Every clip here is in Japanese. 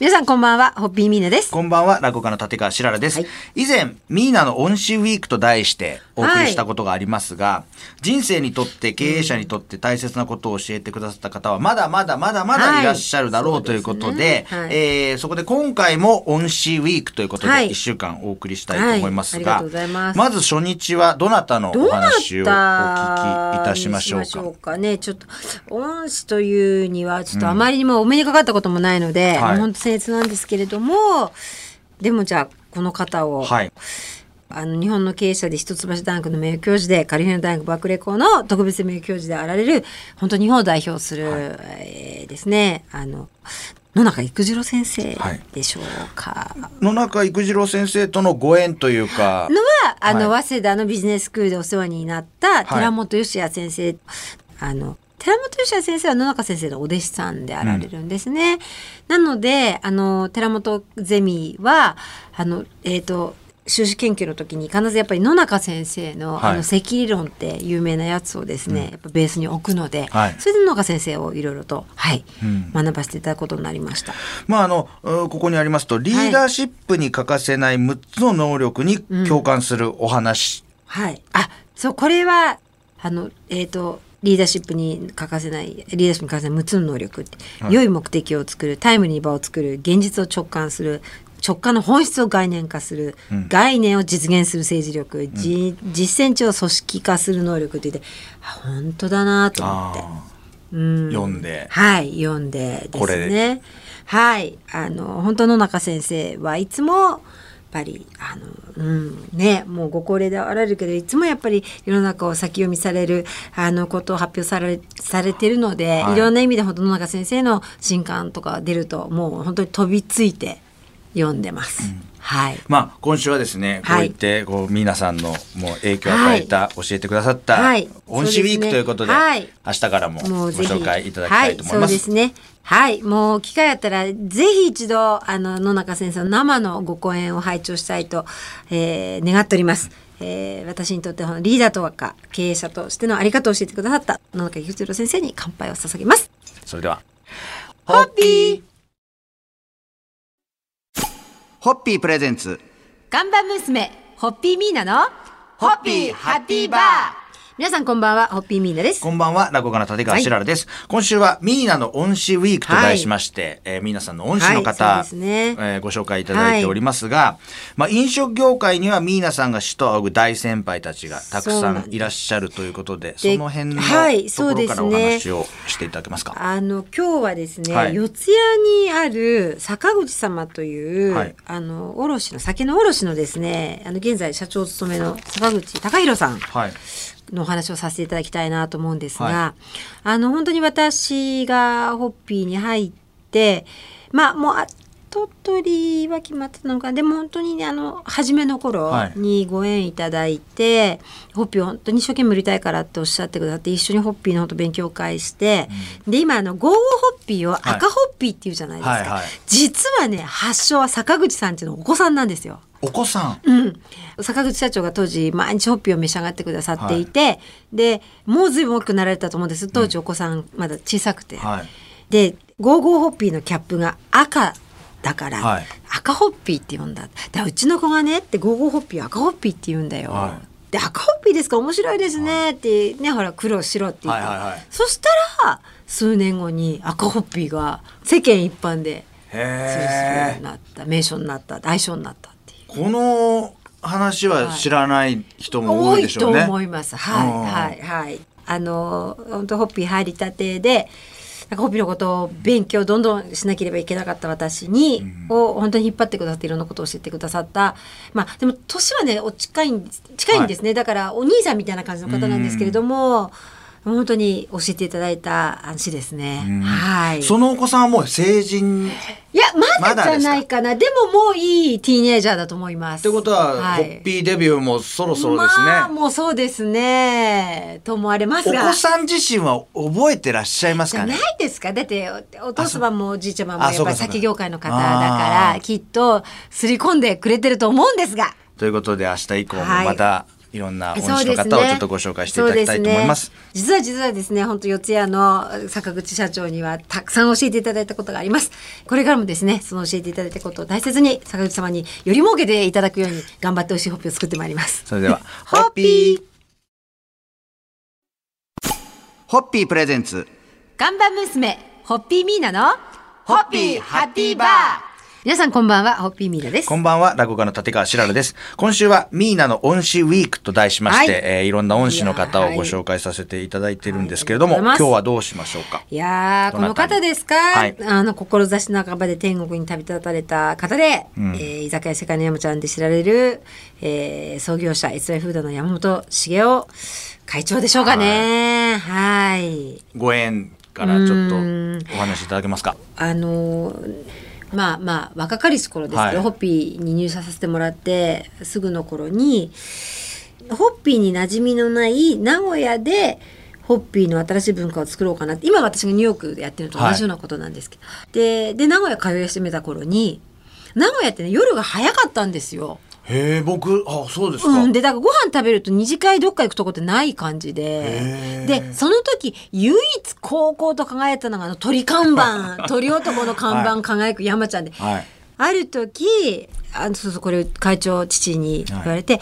皆さんこんばんは、ホッピーミーナです。こんばんは、落語家の立川しららです。以前、ミーナの恩師ウィークと題してお送りしたことがありますが、人生にとって経営者にとって大切なことを教えてくださった方は、まだまだまだまだい。らっしゃるだろう、はいということで、はい。えーそこで今回も恩師ウィークということで、はい。1週間お送りしたいと思いますが、ます。ず初日はどなたのお話をお聞きいたしましょうか？かね。ちょっと、恩師というには、ちょっとあまりにもお目にかかったこともないので、はい。本当僭越なんですけれども、でもじゃあ、この方を、はい。あの日本の経営者で一橋大学の名誉教授でカリフォルニア大学バークレー校の特別名誉教授であられる本当に日本を代表する、えーですね。あの野中育次郎先生でしょうか。野中育次郎先生とのご縁というか、のはあの、は早稲田のビジネススクールでお世話になった寺本義也先生、あの寺本義也先生は野中先生のお弟子さんであられるんですね。なのであの寺本ゼミはあのえっ、と修士研究の時に必ずやっぱり野中先生の,、はい。あの積理論って有名なやつをですね、やっぱベースに置くので、はい。それで野中先生をいろいろと、はいうん。学ばせていただくことになりました。まああのうここにありますとリーダーシップに欠かせない6つの能力に共感するお話、はい。あ、そう、これは、あの、えっ、と、リーダーシップに欠かせない、リーダーシップに欠かせない6つの能力って、はい。良い目的を作る、タイムに場を作る、現実を直感する、直感の本質を概念化する、うん。概念を実現する政治力、じ実践値を組織化する能力って言って、あ本当だなと思って。あうん。読んで。はい読んででこれすねはい。あの本当野中先生はいつもぱりあのうんねもうご高齢であられるけどいつもやっぱり世の中を先読みされるあのことを発表されされてるので、はい。い、ろんな意味で本当野中先生の新刊とか出るともう本当に飛びついて読んでます、はい。まあ今週はですね、こうはい言ってこう皆さんのもう影響を与えた、教えてくださったはい。恩師ウィークということで、明日からもご紹介いただきたいと思います。はい、そうですね。はい、もう機会あったらぜひ一度あの野中先生の生のご講演を拝聴したいと、えー願っております。えー私にとってのリーダーとはか経営者としてのあり方を教えてくださった野中幸一郎先生に乾杯を捧げます。それではホッピーホッピープレゼンツ看板娘ホッピーミーナのホッピーハッピーバー皆さんこんばんはホッピーミーナです。こんばんは、落語家の立川しららです。今週はミーナの恩師ウィークと題しまして、えーミーナさんの恩師の方、はいね。えーご紹介いただいておりますが、まあ飲食業界にはミーナさんが師と仰ぐ大先輩たちがたくさんいらっしゃるということで、そでの辺のはいところからお話をしていただけますか？あの今日はですね、はい。四谷にある坂口様という、はい。あの卸の酒の卸のですねあの現在社長を務めの坂口隆弘さん。はい。のお話をさせていただきたいなと思うんですが、はあの本当に私がホッピーに入ってまあもう後取りは決まってたのかな。でも本当にねあの初めの頃はい。にご縁いただいて、ホッピーを本当に一生懸命売りたいからっておっしゃってくださって一緒にホッピーの本当勉強会して、で今あのゴーホッピーを赤ホッピーっていうじゃないですか、はいはい。実はね発祥は坂口さんっていうのお子さんなんですよ。お子さん。うん、坂口社長が当時毎日ホッピーを召し上がってくださっていて、でもうずいぶん大きくなられたと思うんです。当時お子さんまだ小さくて、はい。でゴーゴーホッピーのキャップが赤だから、はい。赤ホッピーって呼んだ。でうちの子がねってゴーゴーホッピー赤ホッピーって言うんだよ、はい。で赤ホッピーですか？面白いですね。ってねほら黒白って言って、はいはいはい。そしたら数年後に赤ホッピーが世間一般で通じるようへになった。名称になった。愛称になった。この話は知らない人も多多いでしょうね。思います。はい、うんはい、はい。あの、本当ホッピー入りたてで。なんかホッピーのことを勉強どんどんしなければいけなかった私に、を本当に引っ張ってくださっていろんなことを教えてくださったまあでも年はねお近いん近いんですね、だからお兄さんみたいな感じの方なんですけれども、本当に教えていただいた話ですね。うん。はい。そのお子さんはもう成人っいやままだじゃないかな。でももういいティーネイジャーだと思います。てことは、はい。ホッピーデビューもそろそろですね。まあもうそうですね。と思われますが。お子さん自身は覚えてらっしゃいますかね？ないですか。だっておお父様もおじいちゃまもあやっぱりそうか。そうか酒業界の方だからきっとすり込んでくれてると思うんですが。ということで明日以降もはい。またいいろんな恩師の方をちょっとご紹介していただきたいと思います。すね、実は実はですね、本当四谷の坂口社長にはたくさん教えていただいたことがあります。これからもですね、その教えていただいたことを大切に坂口様により儲けていただくように頑張ってほしいホッピーを作ってまいります。それでは、ホッピーホッピープレゼンツ。看板娘、ホッピーミーナの、ホッピーハッピーバー皆さんこんばんは、ホッピーミーナですこ。んばんは、落語家の立川しららです。今週はミーナの恩師ウィークと題しまして、はいえーいろんな恩師の方をご紹介させていただいているんですけれども、はい今日はどうしましょうか？いやー、この方ですか、はいあの、志半ばで天国に旅立たれた方で、んえー居酒屋世界の山ちゃんで知られる、えー創業者、エスライフードの山本茂雄会長でしょうかね。はい。ご縁からちょっとお話しいただけますか？あのーまあまあ若かりし頃ですけど、はい。ホッピーに入社させてもらってすぐの頃にホッピーに馴染みのない名古屋でホッピーの新しい文化を作ろうかなって今私がニューヨークでやってるのと同じようなことなんですけど、でで名古屋通い始めた頃に名古屋ってね夜が早かったんですよ。へえ、僕、あ、そうですか。うん、でだからご飯食べると二次会どっか行くとこってない感じで。でその時唯一高校と輝いたのがあの鳥看板。鳥男の看板輝く山ちゃんで、はい。ある時あそうそうこれ会長父に言われて、いや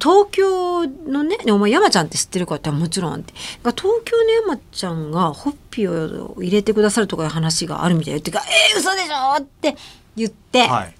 東京のねねお前山ちゃんって知ってるかってもちろんって。が東京の山ちゃんがホッピーを入れてくださるとかいう話があるみたいよってからえー、嘘でしょって言って、はい。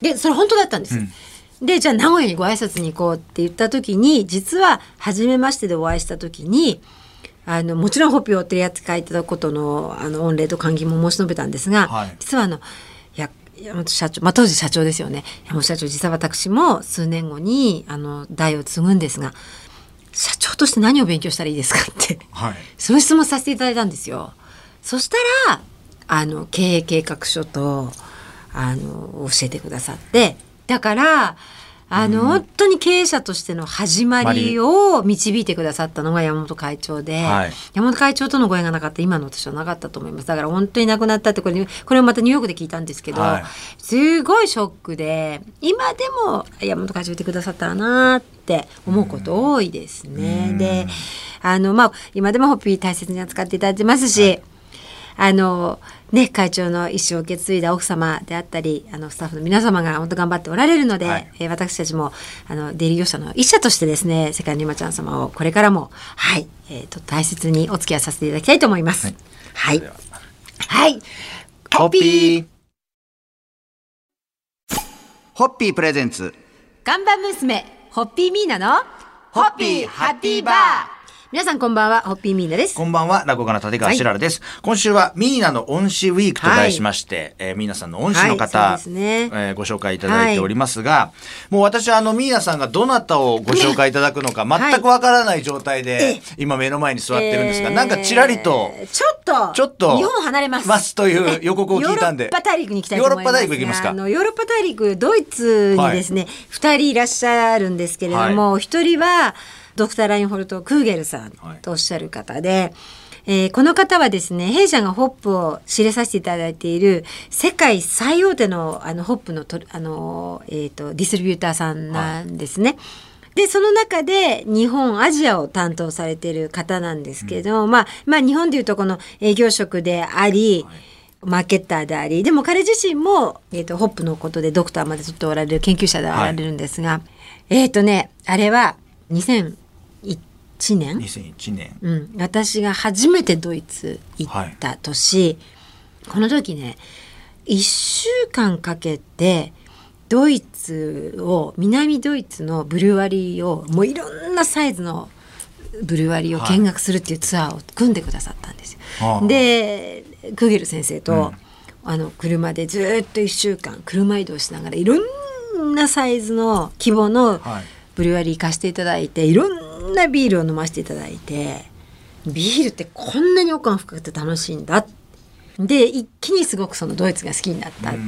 でそれ本当だったんです。よ。でじゃあ名古屋にご挨拶に行こうって言った時に実は初めましてでお会いした時にあのもちろんホッピーを取り扱いいただくことのあの御礼と歓迎も申し述べたんですが、はい実はあの山本社長、まあ、当時社長ですよね山本社長実は私も数年後にあの代を継ぐんですが社長として何を勉強したらいいですかってはい。そういう質問させていただいたんですよ。そしたらあの経営計画書とあの教えてくださってだからあの、本当に経営者としての始まりを導いてくださったのが山本会長で、はい。山本会長とのご縁がなかった今の私はなかったと思います。だから本当に亡くなったってこれこれをまたニューヨークで聞いたんですけど、はい。すごいショックで今でも山本会長いてくださったらなって思うこと多いですね。であのまあ今でもホッピー大切に扱っていただいてますし、あのね会長の意思を受け継いだ奥様であったりあのスタッフの皆様が本当頑張っておられるので、はい。えー私たちもあの出入り業者の一社としてですね世界の今ちゃん様をこれからもはい、えー、と大切にお付き合いさせていただきたいと思います。はい、でははい、ホッピー。ホッピープレゼンツ。看板娘ホッピーミーナのホッピーハッピーバー皆さんこんばんはホッピーミーナです。こんばんは、落語家の立川しららです。今週はミーナの恩師ウィークと題しまして、えーミーナさんの恩師の方、はいね。えーご紹介いただいておりますが、もう私はあのミーナさんがどなたをご紹介いただくのかはい全くわからない状態で、今目の前に座ってるんですが、なんかちらりと、えーちょっとちょっと日本を離れます。ますという予告を聞いたんで。ヨーロッパ大陸に行きたいと思います。ヨーロッパ大陸行きますか。あのヨーロッパ大陸ドイツにですね二、人いらっしゃるんですけれども一、人はドクター・ラインホルト・クーゲルさんとおっしゃる方で、えーこの方はですね弊社がホップを仕入れさせていただいている世界最大手のあのホップのとあの、えー、とディストリビューターさんなんですね。でその中で日本アジアを担当されている方なんですけど、まあまあ日本でいうとこの営業職であり、マーケッターでありでも彼自身も、えー、とホップのことでドクターまで取っておられる研究者でおられるんですが、えっ、とねあれは2001年、2001年。うん、私が初めてドイツ行った年、この時ね1週間かけてドイツを南ドイツのブルワリーをもういろんなサイズのブルワリーを見学するっていうツアーを組んでくださったんですよ。はあ。でクーゲル先生と、あの車でずっと1週間車移動しながらいろんなサイズの規模のはい。ブルワリー貸していただいていろんなビールを飲ませていただいてビールってこんなに奥が深くて楽しいんだで一気にすごくそのドイツが好きになった。で、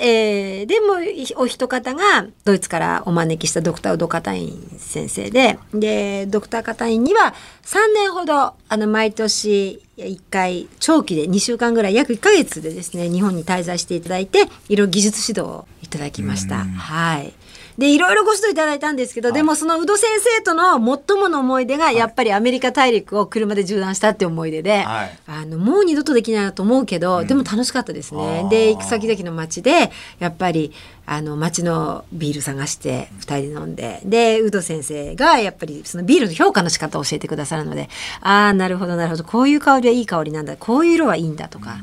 えーでもいお一方がドイツからお招きしたドクター・ウド・カタイン先生ででドクター・カタインには3年ほどあの毎年1回長期で2週間ぐらい約1ヶ月でですね日本に滞在していただいていろいろ技術指導をいただきました。はい。でいろいろご指導いただいたんですけど、でもその宇戸先生との最もの思い出がやっぱりアメリカ大陸を車で縦断したって思い出で、はい。あのもう二度とできないなと思うけど、でも楽しかったですね。で行く先々の街でやっぱりあの街のビール探して2人で飲んで。で宇戸先生がやっぱりそのビールの評価の仕方を教えてくださるのでああなるほどなるほど。こういう香りはいい香りなんだ。こういう色はいいんだとか。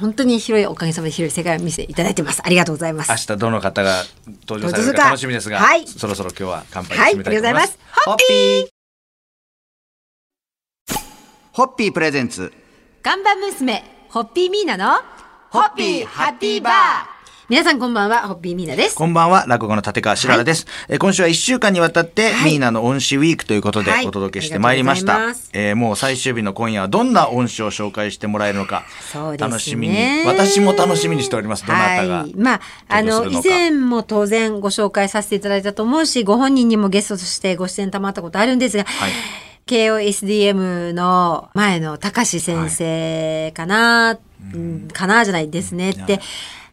本当に広いおかげさまで広い世界を見せていただいてます。ありがとうございます。明。日どの方が登場されるか楽しみですが、はい。そろそろ今日は乾杯はい。してみたいと思います。ありがとうございます。ホッピー。ホッピー。プレゼンツ。看板娘、ホッピーミーナの、ホッピーハッピーバー皆さんこんばんは、ホッピーミーナです。こんばんは、落語の立川しららです。えー今週は1週間にわたって、はいミーナの恩師ウィークということではいお届けしてまいりました。ありがとうございえーもう最終日の今夜はどんな恩師を紹介してもらえるのか、楽しみに、私も楽しみにしております。どなたが。はい。まあ、あの、以前も当然ご紹介させていただいたと思うし、ご本人にもゲストとしてご出演たまったことあるんですが、はい KOSDM の前の高志先生かな、うんかなじゃないですねって、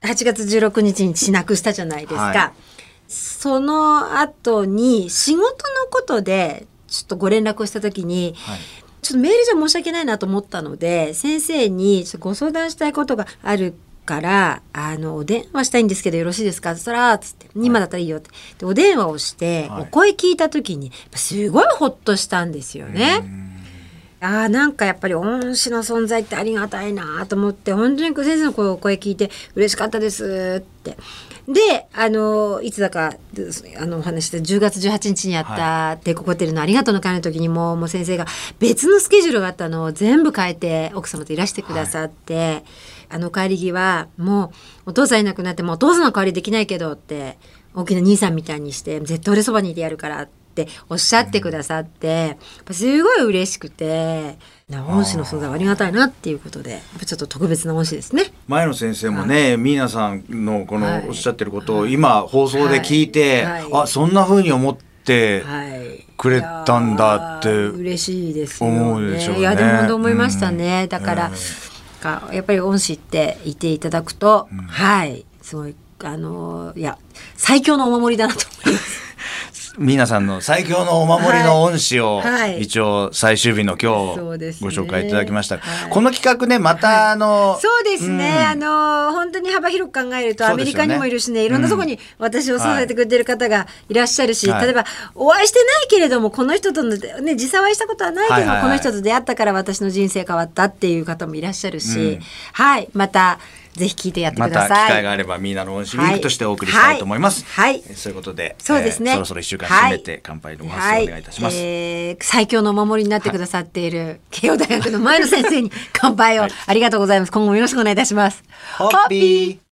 8月16日に死なくしたじゃないですか。はい。その後に仕事のことでちょっとご連絡をした時に、はい。ちょっとメールじゃ申し訳ないなと思ったので先生にちょっとご相談したいことがあるからあのお電話したいんですけどよろしいですか？そらつって今だったらいいよって。でお電話をして、はい。お声聞いた時にすごいホッとしたんですよね。あーなんかやっぱり恩師の存在ってありがたいなと思って本当に先生の声お声聞いて嬉しかったですって。であのいつだかあのお話しした10月18日にやった帝国ホテルのありがとうの会の時にももう先生が別のスケジュールがあったのを全部変えて奥様といらしてくださって、あの帰り際もうお父さんいなくなってもうお父さんの代わりできないけどって大きな兄さんみたいにして絶対俺そばにいてやるからっておっしゃってくださって、やっぱすごい嬉しくてな恩師の存在はありがたいなっていうことでやっぱちょっと特別な恩師ですね。前野先生もね、ミーナさんのこはい。のおっしゃってることを今放送で聞いて、はい。はい。あ、そんな風に思って、はい、くれたんだって嬉しいです。思うでしょうね。いやでも本当思いましたね。だから、うん。かやっぱり恩師って言っていただくと、はい。すごいあのいや最強のお守りだなと思います。ミーナさんの最強のお守りの恩師を、はい。はい。一応最終日の今日ご紹介いただきました、はい。この企画ねまたあの、そうですね、うん。あの本当に幅広く考えるとアメリカにもいるしねいろんなところに私を支えてくれてる方がいらっしゃるし、はい。例えばお会いしてないけれどもこの人との、ね、実際お会いしたことはないけども、はいはいはい。この人と出会ったから私の人生変わったっていう方もいらっしゃるし、うん。はい。またぜひ聞いてやってまた機ください。会があればミーナの恩師ウィークとしてお送りしたいと思います、はい。はい。えーそういうことでそうですね、えーそろそろ一週間締めて乾杯のお話をお願いいたします、はいえー最強のお守りになってくださっている慶応大学の前野先生に乾杯を。ありがとうございます。今後もよろしくお願いいたします。ホッピー